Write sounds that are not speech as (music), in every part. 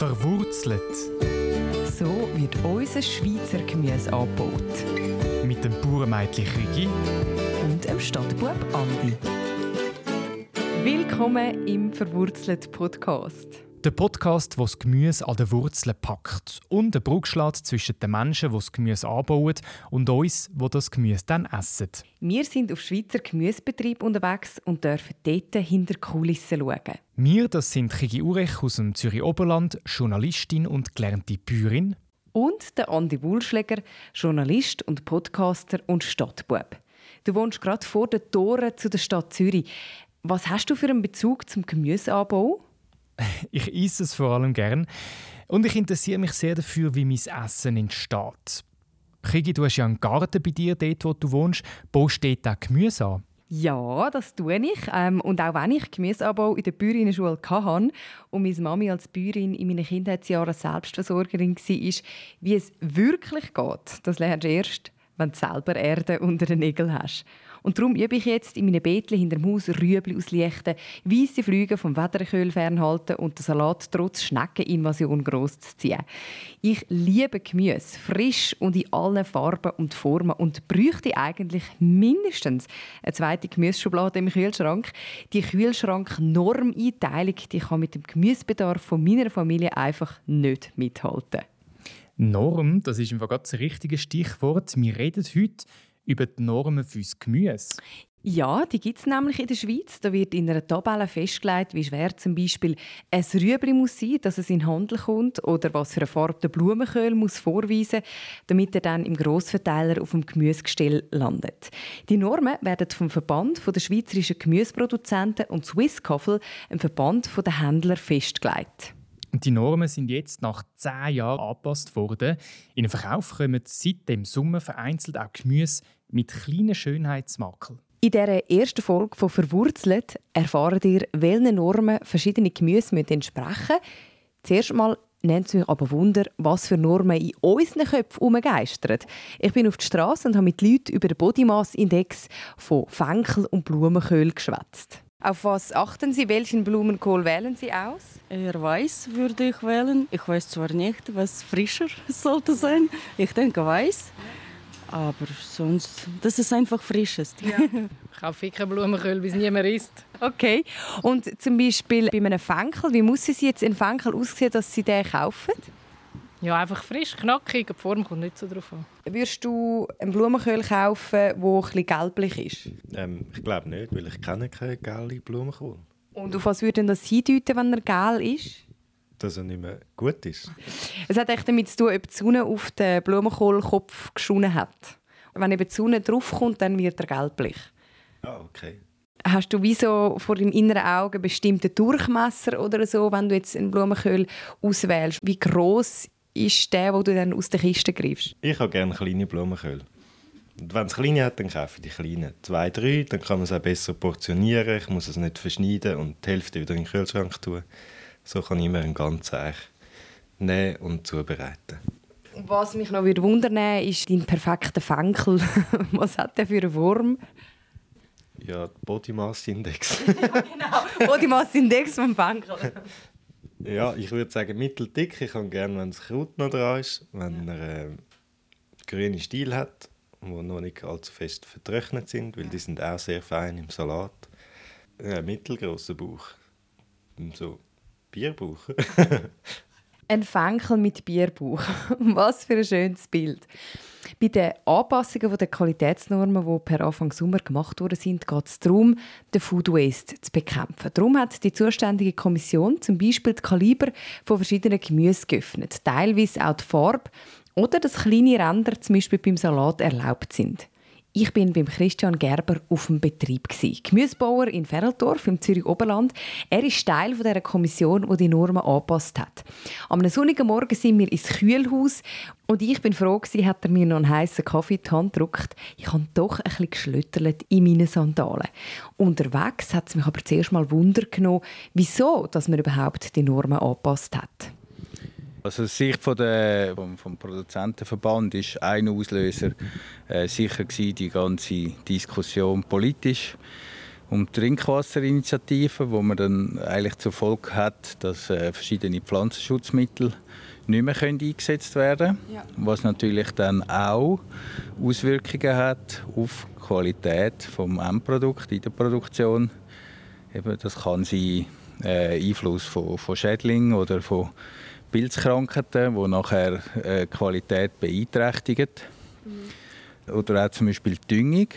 Verwurzelt. So wird unser Schweizer Gemüse angebaut. Mit dem Bauernmädchen Rigi Und dem Stadtbub Andi. Willkommen im Verwurzelt Podcast. Der Podcast, der das Gemüse an den Wurzeln packt und eine Brücke schlägt zwischen den Menschen, die das Gemüse anbauen, und uns, die das Gemüse dann essen. Wir sind auf Schweizer Gemüsebetrieb unterwegs und dürfen dort hinter Kulissen schauen. Wir, das sind Chigi Urech aus dem Zürich Oberland, Journalistin und gelernte Bäuerin. Und der Andi Wulschläger, Journalist und Podcaster und Stadtbub. Du wohnst gerade vor den Toren zu der Stadt Zürich. Was hast du für einen Bezug zum Gemüseanbau? (laughs) Ich esse es vor allem gern. Und ich interessiere mich sehr dafür, wie mein Essen entsteht. Chigi, du hast ja einen Garten bei dir, dort wo du wohnst. Baust du dort Gemüse an? Ja, das tue ich. Ähm, und auch wenn ich Gemüseanbau in der Bäuerinnenschule hatte und meine Mami als Bäuerin in meinen Kindheitsjahren Selbstversorgerin war, wie es wirklich geht, das lernst du erst, wenn du selber Erde unter den Nägeln hast. Und darum übe ich jetzt in meinen Beeten hinter dem Haus Rüebli auslichten, weisse Flüge vom Wetterköhl fernhalten und den Salat trotz Schneckeninvasion gross zu ziehen. Ich liebe Gemüse, frisch und in allen Farben und Formen und bräuchte eigentlich mindestens eine zweite Gemüseschublade im Kühlschrank. Die Kühlschrank-Normeinteilung die kann mit dem Gemüsebedarf von meiner Familie einfach nicht mithalten. Norm, das ist Fall das richtige Stichwort. Wir reden heute über die Normen fürs Gemüse. Ja, die gibt es nämlich in der Schweiz. Da wird in einer Tabelle festgelegt, wie schwer zum Beispiel ein Rüebli muss sein, dass es in den Handel kommt, oder was für eine Farbe der Blumenkohl muss vorweisen, damit er dann im Grossverteiler auf dem Gemüsegestell landet. Die Normen werden vom Verband der schweizerischen Gemüseproduzenten und Swisscoffel, einem Verband der Händler, festgelegt. Und die Normen sind jetzt nach zehn Jahren angepasst worden. In den Verkauf kommen seit dem Sommer vereinzelt auch Gemüse mit kleinen Schönheitsmakeln. In dieser ersten Folge von «Verwurzelt» erfahren ihr, welchen Normen verschiedene Gemüse entsprechen müssen. Zuerst einmal nennt es mich aber Wunder, was für Normen in unseren Köpfen herumgeistern. Ich bin auf der Straße und habe mit Leuten über den Body Mass Index von Fenkel und Blumenkohl geschwätzt. Auf was achten Sie? Welchen Blumenkohl wählen Sie aus? Eher weiß würde ich wählen. Ich weiß zwar nicht, was frischer (laughs) sollte sein. Ich denke weiß. Aber sonst, das ist einfach frisches. Ja. (laughs) Ich kaufe keinen Blumenkohl, bis niemand isst. Okay. Und zum Beispiel bei einem Fenkel, wie muss es jetzt ein Fenkel aussehen, dass Sie den kaufen? Ja, einfach frisch, knackig. Die Form kommt nicht so drauf an. Würdest du einen Blumenkohl kaufen, der etwas gelblich ist? Ähm, ich glaube nicht, weil ich kenne keinen gelben Blumenkohl. Und auf was würde das hindeuten, wenn er gel ist? Dass er nicht mehr gut ist. Es hat echt damit zu tun, ob die Sonne auf den Blumenkohlkopf geschonen hat. Und wenn eben die Sonne draufkommt, dann wird er gelblich. Ah, okay. Hast du wie so vor deinem inneren Auge einen bestimmten Durchmesser oder so, wenn du jetzt einen Blumenkohl auswählst? Wie groß ist der, wo du dann aus der Kiste greifst? Ich habe gerne kleine Blumenkohl. Und wenn es kleine hat, dann kaufe ich die kleinen. Zwei, drei, dann kann man es auch besser portionieren. Ich muss es nicht verschneiden und die Hälfte wieder in den Kühlschrank tun. So kann ich immer einen ganzen eigentlich nehmen und zubereiten. Was mich noch wundern würde, ist dein perfekter Fenkel. (laughs) Was hat der für eine Form? Ja, Body Mass Index. (laughs) ja, genau. Body Mass Index vom Fenkel. (laughs) ja, ich würde sagen mitteldick. Ich kann gerne, wenn das Kraut noch dran ist, wenn er äh, grüne Stiel hat, die noch nicht allzu fest vertrocknet sind, weil die sind auch sehr fein im Salat. Ein mittelgroßer Bauch. So Bierbauch. (laughs) ein Fenkel mit Bierbauch. (laughs) Was für ein schönes Bild. Bei den Anpassungen der Qualitätsnormen, die per Anfang Sommer gemacht worden sind, geht es darum, den Food Waste zu bekämpfen. Darum hat die zuständige Kommission zum Beispiel die Kaliber von verschiedenen Gemüse geöffnet, teilweise auch die Farbe oder dass kleine Ränder zum Beispiel beim Salat erlaubt sind. Ich bin beim Christian Gerber auf dem Betrieb Gemüsebauer in Ferreldorf im Zürich Oberland. Er ist Teil dieser Kommission, die die Normen angepasst hat. Am sonnigen Morgen sind wir ins Kühlhaus und ich bin froh gewesen, hat er mir noch einen heißen Kaffee in die Hand gedrückt. Ich habe doch ein bisschen geschlüttert in meinen Sandalen. Unterwegs hat es mich aber zuerst mal Wunder genommen, wieso, dass man überhaupt die Normen angepasst hat. Also aus Sicht von der, vom, vom Produzentenverband ist ein Auslöser äh, sicher gewesen, die ganze Diskussion politisch um die Trinkwasserinitiative, wo man dann eigentlich zur Folge hat, dass äh, verschiedene Pflanzenschutzmittel nicht mehr können eingesetzt werden Ja. was natürlich dann auch Auswirkungen hat auf die Qualität vom Endprodukt in der Produktion. Eben, das kann sein äh, Einfluss von, von Schädlingen oder von Pilzkrankheiten, die nachher äh, die Qualität beeinträchtigen. Oder auch zum Beispiel die Düngung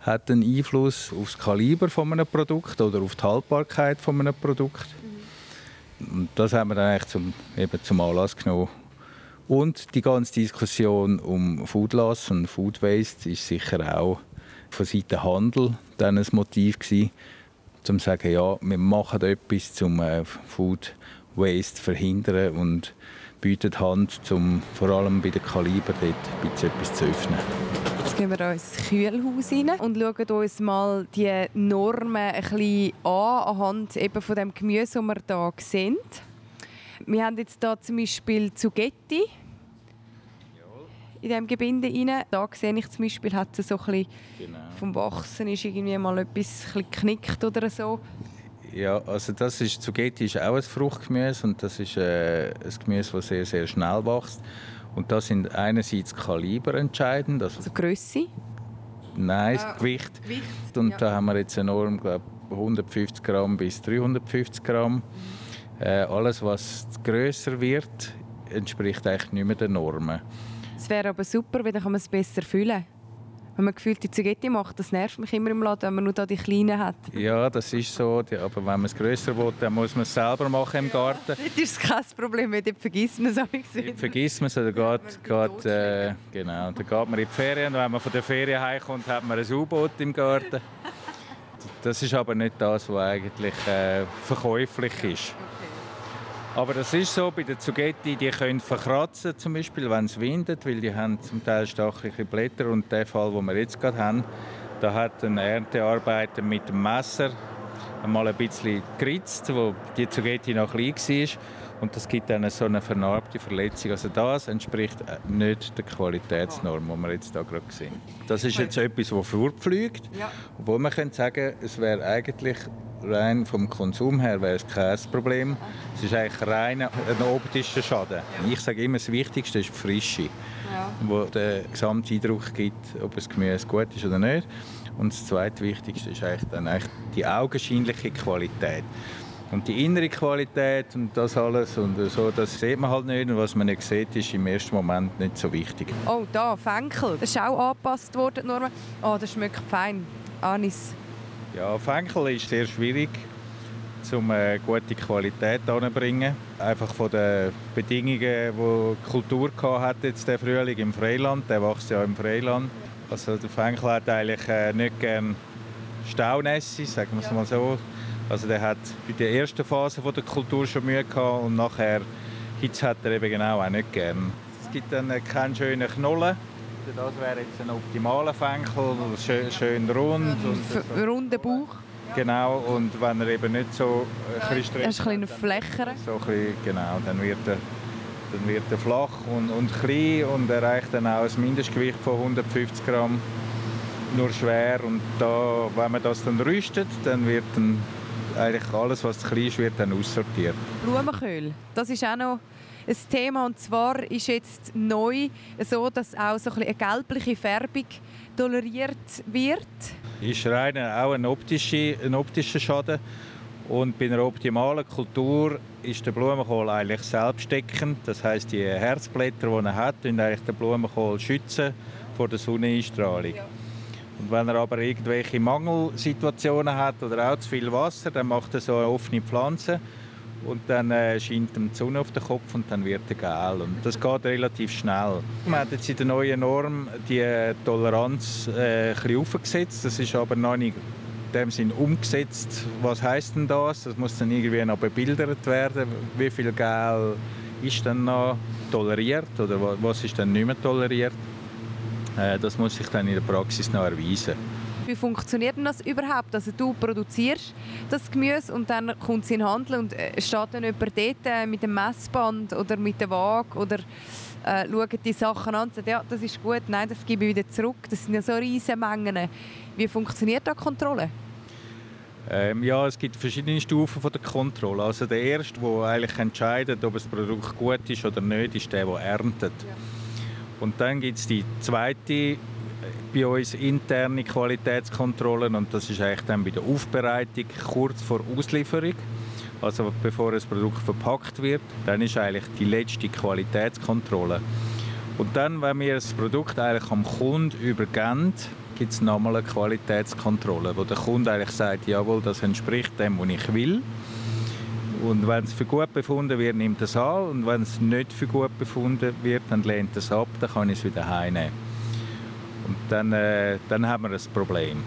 hat einen Einfluss auf das Kaliber von einem Produkt oder auf die Haltbarkeit von einem Produkt. Und das haben wir dann eigentlich zum, eben zum Anlass genommen. Und die ganze Diskussion um Food Loss und Food Waste ist sicher auch von Seiten Handel dann ein Motiv gewesen, um zu sagen, ja, wir machen etwas zum äh, Food Waste verhindern und bieten Hand, um vor allem bei den Kaliber dort ein bisschen etwas zu öffnen. Jetzt gehen wir ins Kühlhaus rein und schauen uns mal die Normen ein bisschen an, anhand eben von dem Gemüse, das wir hier sehen. Wir haben jetzt hier zum Beispiel Zugetti in diesem Gebinde rein. Da sehe ich zum Beispiel, hat es so ein bisschen Genau. vom Wachsen ist irgendwie mal etwas ein bisschen geknickt oder so. Ja, also das ist, Zugetti ist auch ein Fruchtgemüse und das ist äh, ein Gemüse, das sehr, sehr schnell wächst. Und da sind einerseits Kaliber entscheidend, also Also Grösse. nein, Ah, das Gewicht. Gewicht. Und ja. da haben wir jetzt enorm, glaube 150 Gramm bis 350 Gramm. Äh, alles, was größer wird, entspricht eigentlich nicht mehr den Normen. Es wäre aber super, weil dann kann man es besser füllen. Wenn man gefüllte Zugetti macht, das nervt mich immer im Laden, wenn man nur da die kleinen hat. Ja, das ist so. die- Aber wenn man es größer will, dann muss man es selber machen im Garten. Das ist kein Problem, weil dort vergisst man es auch nicht. Vergisst man es, oder geht, geht, äh, genau, dann geht man in die Ferien und wenn man von der Ferien heimkommt, hat man ein U-Boot im Garten. (laughs) Das ist aber nicht das, was eigentlich äh, verkäuflich ist. Aber das ist so, bei den Zugetti, die können verkratzen, zum Beispiel, wenn es windet, weil die haben zum Teil stachliche Blätter. Und der Fall, den wir jetzt gerade haben, da hat ein Erntearbeiter mit dem Messer einmal ein bisschen geritzt, wo die Zugetti noch klein war. Und das gibt dann so eine vernarbte Verletzung. Also das entspricht äh, nicht der Qualitätsnorm, die wir jetzt hier gerade sehen. Das ist jetzt etwas, das fortfliegt. Ja. Obwohl man könnte sagen, es wäre eigentlich rein vom Konsum her wäre es kein Problem. Es ist eigentlich rein ein optischer Schaden. Ich sage immer, das Wichtigste ist die Frische, Ja. wo der Gesamteindruck gibt, ob das Gemüse gut ist oder nicht. Und das zweitwichtigste ist eigentlich dann eigentlich die augenscheinliche Qualität. Und die innere Qualität und das alles und so, das sieht man halt nicht. Und was man nicht sieht, ist im ersten Moment nicht so wichtig. Oh, da, Fenkel. Das ist auch angepasst worden, die Normen. Oh, das schmeckt fein. Anis. Ja, Fenkel ist sehr schwierig, um eine gute Qualität anzubringen. Einfach von den Bedingungen, die die Kultur hat jetzt der Frühling im Freiland. Der wächst ja im Freiland. Also der Fenkel hat eigentlich äh, nicht gern Staunässe, sagen wir es mal so. Also der hat bei der ersten Phase von der Kultur schon Mühe gehabt und nachher Hitze hat er eben genau auch nicht gern. Es gibt dann äh, keinen schönen Knollen. Das wäre jetzt ein optimaler Fenkel, schön, schön rund. Und runder Bauch. Genau, und wenn er eben nicht so äh, ein bisschen Er ist ein bisschen flächer. so ein bisschen, genau, dann wird er, dann wird er flach und, und klein und erreicht dann auch ein Mindestgewicht von 150 Gramm, nur schwer. Und da, wenn man das dann rüstet, dann wird dann eigentlich alles, was zu klein ist, wird dann aussortiert. Blumenköhl. Das ist auch noch ein Thema. Und zwar ist jetzt neu so, dass auch so ein eine gelbliche Färbung toleriert wird. ist rein auch ein optischer, ein optischer Schaden. Und bei einer optimalen Kultur ist der Blumenkohl eigentlich selbstdeckend. Das heißt, die Herzblätter, die er hat, schützen eigentlich den Blumenkohl schützen vor der Sonneneinstrahlung. Und wenn er aber irgendwelche Mangelsituationen hat oder auch zu viel Wasser, dann macht er so eine offene Pflanze und dann äh, scheint ihm die Sonne auf den Kopf und dann wird er gel. Und das geht relativ schnell. Man hat jetzt in der neuen Norm die Toleranz äh, ein aufgesetzt. Das ist aber noch nicht in dem Sinn umgesetzt. Was heißt denn das? Das muss dann irgendwie noch bebildert werden. Wie viel Gel ist dann noch toleriert oder wa- was ist dann nicht mehr toleriert? Äh, das muss sich dann in der Praxis noch erweisen. Wie funktioniert denn das überhaupt? Also du produzierst das Gemüse und dann kommt es in den Handel und äh, steht dann jemand dort äh, mit dem Messband oder mit der Waage oder äh, schaut die Sachen an und sagt, ja, das ist gut, nein, das gebe ich wieder zurück. Das sind ja so riesige Mengen. Wie funktioniert da die Kontrolle? Ähm, ja, es gibt verschiedene Stufen von der Kontrolle. Also der erste, der eigentlich entscheidet, ob das Produkt gut ist oder nicht, ist der, der erntet. Ja. Und dann gibt es die zweite bei uns interne Qualitätskontrollen und das ist eigentlich dann bei der Aufbereitung kurz vor Auslieferung. Also bevor das Produkt verpackt wird, dann ist eigentlich die letzte Qualitätskontrolle. Und dann, wenn wir das Produkt eigentlich am Kunden übergeben, gibt es nochmal eine Qualitätskontrolle, wo der Kunde eigentlich sagt, jawohl, das entspricht dem, was ich will. Und wenn es für gut befunden wird, nimmt es an. Und wenn es nicht für gut befunden wird, dann lehnt es ab, dann kann ich es wieder heimnehmen. Und dann, äh, dann haben wir ein Problem.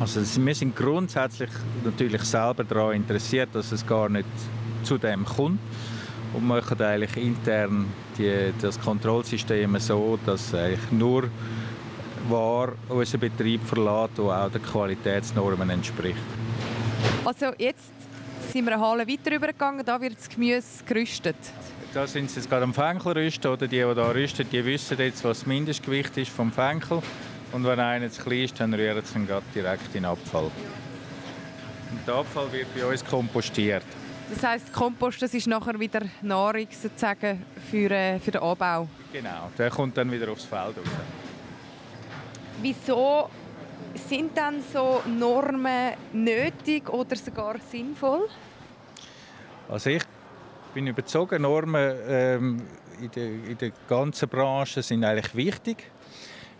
Also wir sind grundsätzlich natürlich selber daran interessiert, dass es gar nicht zu dem kommt und machen eigentlich intern die, das Kontrollsystem so, dass eigentlich nur Ware unseren Betrieb verlässt, der auch den Qualitätsnormen entspricht. Also jetzt sind wir eine Halle weiter übergegangen, da wird das Gemüse gerüstet. Da sind sie jetzt gerade am Fenkel rüsten, oder die, die hier rüsten, die wissen jetzt, was das Mindestgewicht ist vom Fenkel. Und wenn einer zu klein ist, dann rühren sie ihn direkt in den Abfall. Und der Abfall wird bei uns kompostiert. Das heisst, Kompost das ist nachher wieder Nahrung sozusagen für, äh, für den Anbau? Genau, der kommt dann wieder aufs Feld raus. Wieso sind dann so Normen nötig oder sogar sinnvoll? Also ich bin überzeugt, Normen ähm, in, der, in der ganzen Branche sind eigentlich wichtig.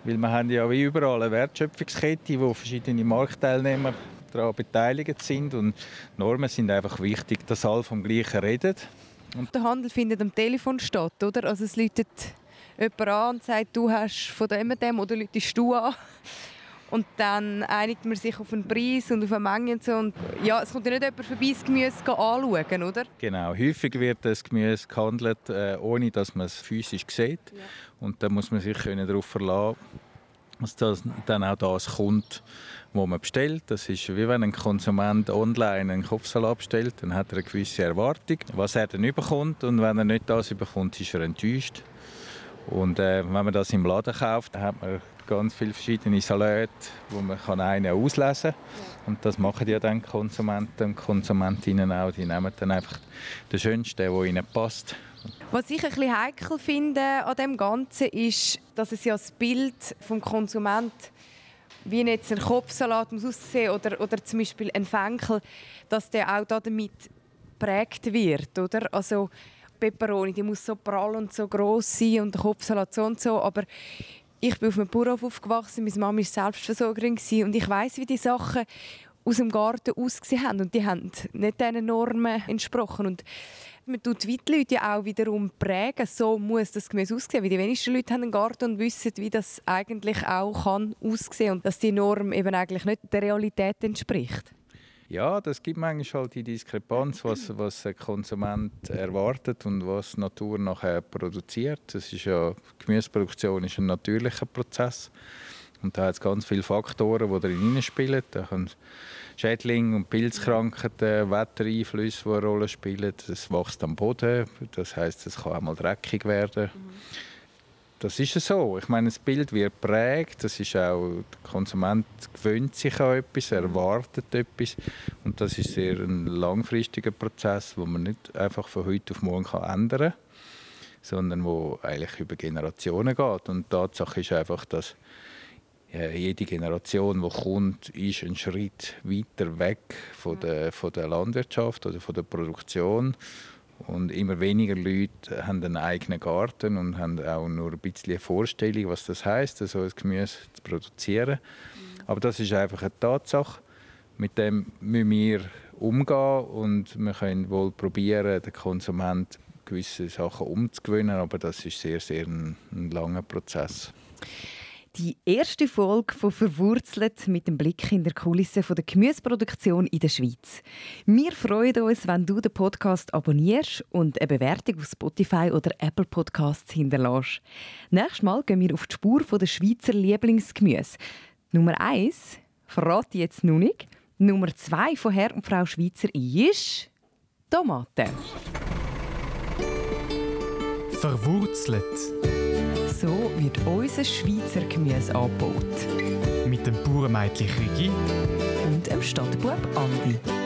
Weil wir haben ja wie überall eine Wertschöpfungskette, wo verschiedene Marktteilnehmer daran beteiligt sind. Und Normen sind einfach wichtig, dass alle vom Gleichen reden. Und der Handel findet am Telefon statt, oder? Also es läutet jemand an und sagt, du hast von dem und dem oder läutest du an. Und dann einigt man sich auf einen Preis und auf eine Menge und so. Und ja, es kommt ja nicht jemand vorbei, das Gemüse anschauen, oder? Genau. Häufig wird das Gemüse gehandelt, äh, ohne dass man es physisch sieht. Ja. Und da muss man sich darauf verlassen, dass das dann auch das kommt, was man bestellt. Das ist wie wenn ein Konsument online einen Kopfsalat bestellt, dann hat er eine gewisse Erwartung, was er dann bekommt. Und wenn er nicht das bekommt, ist er enttäuscht. Und äh, wenn man das im Laden kauft, hat man ganz viele verschiedene Salate, wo man kann einen auslesen kann. Und das machen ja dann Konsumenten und Konsumentinnen auch. Die nehmen dann einfach den schönsten, der ihnen passt. Was ich ein bisschen heikel finde an dem Ganzen ist, dass es ja das Bild vom Konsument wie jetzt ein Kopfsalat muss aussehen oder, oder zum Beispiel ein Fenkel, dass der auch damit prägt wird, oder? Also Peperoni, die muss so prall und so groß sein und der Kopfsalat so und so, aber ich bin auf einem Bauernhof aufgewachsen, meine Mama war Selbstversorgerin und ich weiß, wie die Sachen aus dem Garten ausgesehen haben. Und die haben nicht diesen Normen entsprochen. Und man tut die Leute auch wiederum prägen, so muss das Gemüse aussehen, weil die wenigsten Leute haben einen Garten und wissen, wie das eigentlich auch kann aussehen und dass die Norm eben eigentlich nicht der Realität entspricht. Ja, das gibt manchmal halt die Diskrepanz, was, was ein Konsument erwartet und was die Natur nachher produziert. Das ist ja, Gemüseproduktion ist ein natürlicher Prozess. Und da hat es ganz viele Faktoren, die darin spielen. Da können Schädlinge und Pilzkrankheiten, Wettereinflüsse, die eine Rolle spielen. Es wächst am Boden, das heißt, es kann auch mal dreckig werden. Mhm. Das ist so. Ich meine, das Bild wird prägt. Das ist auch, der Konsument gewöhnt sich an etwas, erwartet etwas. Und das ist sehr ein langfristiger Prozess, wo man nicht einfach von heute auf morgen kann ändern kann, sondern wo eigentlich über Generationen geht. Und die Tatsache ist einfach, dass jede Generation, die kommt, ist einen Schritt weiter weg von der, von der Landwirtschaft oder von der Produktion und immer weniger Leute haben einen eigenen Garten und haben auch nur ein bisschen Vorstellung, was das heißt, so ein Gemüse zu produzieren. Aber das ist einfach eine Tatsache. Mit dem müssen wir umgehen und wir können wohl probieren, den Konsument gewisse Sachen umzugewöhnen, aber das ist sehr, sehr ein, ein langer Prozess. Die erste Folge von Verwurzelt mit dem Blick in der Kulisse der Gemüseproduktion in der Schweiz. Wir freuen uns, wenn du den Podcast abonnierst und eine Bewertung auf Spotify oder Apple Podcasts hinterlässt. Nächstes Mal gehen wir auf die Spur der Schweizer Lieblingsgemüse. Nummer 1 verrate ich jetzt noch nicht. Nummer 2 von Herr und Frau Schweizer ist Tomaten. Verwurzelt so wird unser Schweizer Gemüse angebaut. Mit dem Bauernmädchen Rigi und dem Stadtbub Andi.